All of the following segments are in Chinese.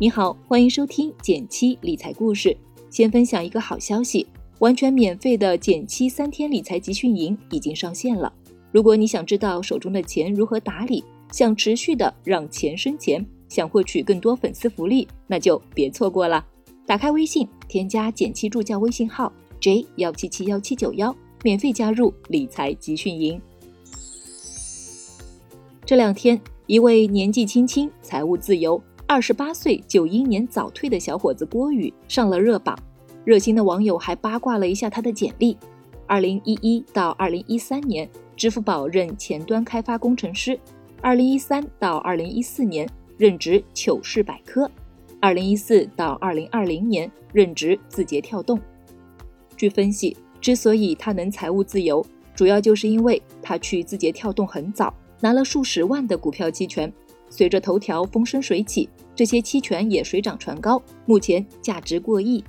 你好，欢迎收听减七理财故事。先分享一个好消息，完全免费的减七三天理财集训营已经上线了。如果你想知道手中的钱如何打理，想持续的让钱生钱，想获取更多粉丝福利，那就别错过了。打开微信，添加减七助教微信号 j 幺七七幺七九幺，免费加入理财集训营。这两天，一位年纪轻轻、财务自由。二十八岁就英年早退的小伙子郭宇上了热榜，热心的网友还八卦了一下他的简历：二零一一到二零一三年，支付宝任前端开发工程师；二零一三到二零一四年任职糗事百科；二零一四到二零二零年任职字节跳动。据分析，之所以他能财务自由，主要就是因为他去字节跳动很早，拿了数十万的股票期权。随着头条风生水起，这些期权也水涨船高，目前价值过亿。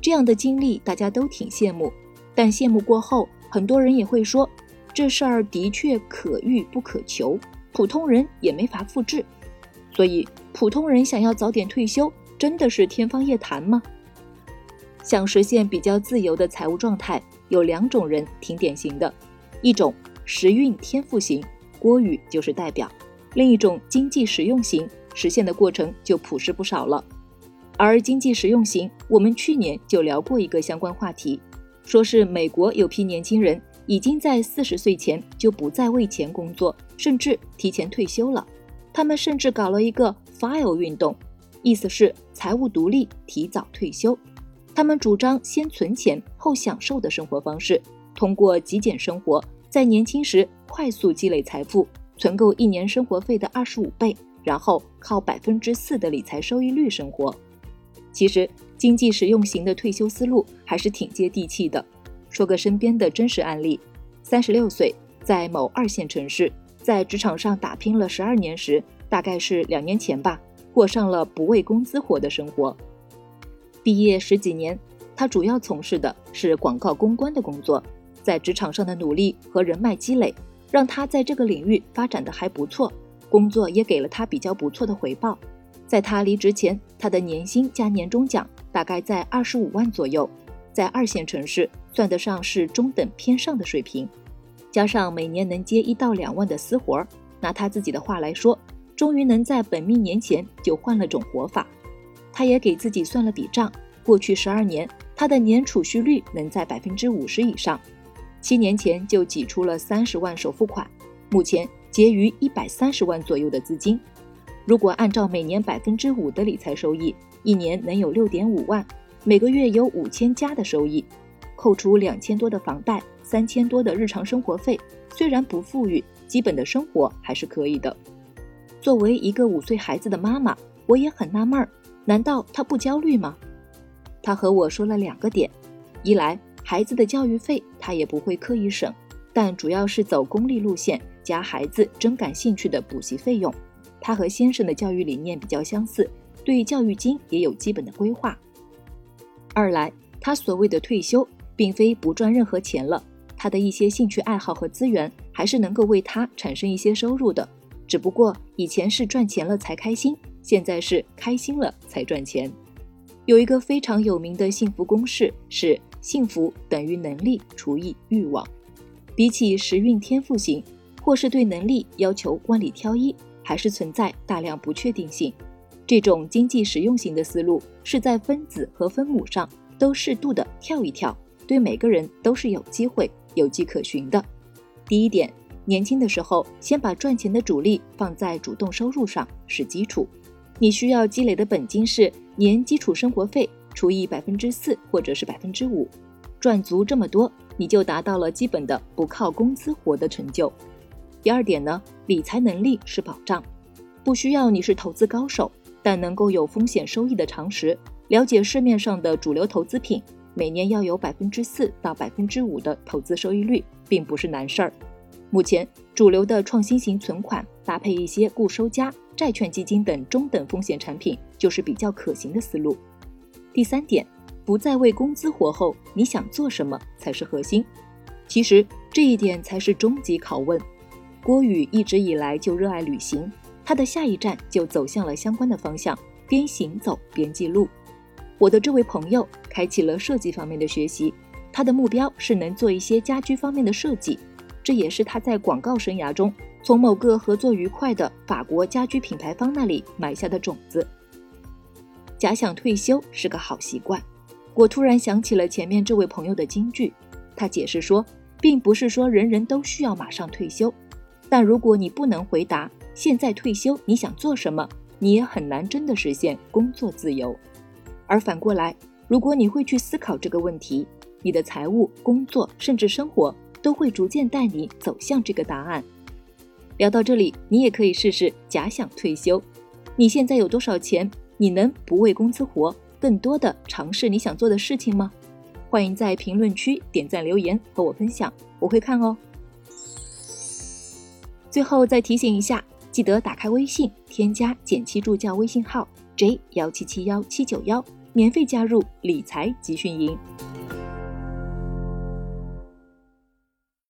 这样的经历大家都挺羡慕，但羡慕过后，很多人也会说，这事儿的确可遇不可求，普通人也没法复制。所以，普通人想要早点退休，真的是天方夜谭吗？想实现比较自由的财务状态，有两种人挺典型的，一种时运天赋型，郭宇就是代表。另一种经济实用型实现的过程就朴实不少了，而经济实用型，我们去年就聊过一个相关话题，说是美国有批年轻人已经在四十岁前就不再为钱工作，甚至提前退休了。他们甚至搞了一个 “file” 运动，意思是财务独立、提早退休。他们主张先存钱后享受的生活方式，通过极简生活，在年轻时快速积累财富。存够一年生活费的二十五倍，然后靠百分之四的理财收益率生活。其实经济实用型的退休思路还是挺接地气的。说个身边的真实案例：三十六岁，在某二线城市，在职场上打拼了十二年时，大概是两年前吧，过上了不为工资活的生活。毕业十几年，他主要从事的是广告公关的工作，在职场上的努力和人脉积累。让他在这个领域发展的还不错，工作也给了他比较不错的回报。在他离职前，他的年薪加年终奖大概在二十五万左右，在二线城市算得上是中等偏上的水平。加上每年能接一到两万的私活儿，拿他自己的话来说，终于能在本命年前就换了种活法。他也给自己算了笔账，过去十二年他的年储蓄率能在百分之五十以上。七年前就挤出了三十万首付款，目前结余一百三十万左右的资金。如果按照每年百分之五的理财收益，一年能有六点五万，每个月有五千加的收益，扣除两千多的房贷，三千多的日常生活费，虽然不富裕，基本的生活还是可以的。作为一个五岁孩子的妈妈，我也很纳闷儿，难道她不焦虑吗？她和我说了两个点，一来。孩子的教育费，他也不会刻意省，但主要是走公立路线加孩子真感兴趣的补习费用。他和先生的教育理念比较相似，对教育金也有基本的规划。二来，他所谓的退休，并非不赚任何钱了，他的一些兴趣爱好和资源还是能够为他产生一些收入的，只不过以前是赚钱了才开心，现在是开心了才赚钱。有一个非常有名的幸福公式是。幸福等于能力除以欲望。比起时运天赋型，或是对能力要求万里挑一，还是存在大量不确定性。这种经济实用型的思路，是在分子和分母上都适度的跳一跳，对每个人都是有机会、有迹可循的。第一点，年轻的时候先把赚钱的主力放在主动收入上是基础。你需要积累的本金是年基础生活费。除以百分之四或者是百分之五，赚足这么多，你就达到了基本的不靠工资活的成就。第二点呢，理财能力是保障，不需要你是投资高手，但能够有风险收益的常识，了解市面上的主流投资品，每年要有百分之四到百分之五的投资收益率，并不是难事儿。目前主流的创新型存款搭配一些固收加、债券基金等中等风险产品，就是比较可行的思路。第三点，不再为工资活后，你想做什么才是核心？其实这一点才是终极拷问。郭宇一直以来就热爱旅行，他的下一站就走向了相关的方向，边行走边记录。我的这位朋友开启了设计方面的学习，他的目标是能做一些家居方面的设计，这也是他在广告生涯中从某个合作愉快的法国家居品牌方那里埋下的种子。假想退休是个好习惯，我突然想起了前面这位朋友的金句，他解释说，并不是说人人都需要马上退休，但如果你不能回答现在退休你想做什么，你也很难真的实现工作自由。而反过来，如果你会去思考这个问题，你的财务、工作甚至生活都会逐渐带你走向这个答案。聊到这里，你也可以试试假想退休。你现在有多少钱？你能不为工资活，更多的尝试你想做的事情吗？欢迎在评论区点赞留言和我分享，我会看哦。最后再提醒一下，记得打开微信，添加减七助教微信号。J 幺七七幺七九幺，免费加入理财集训营。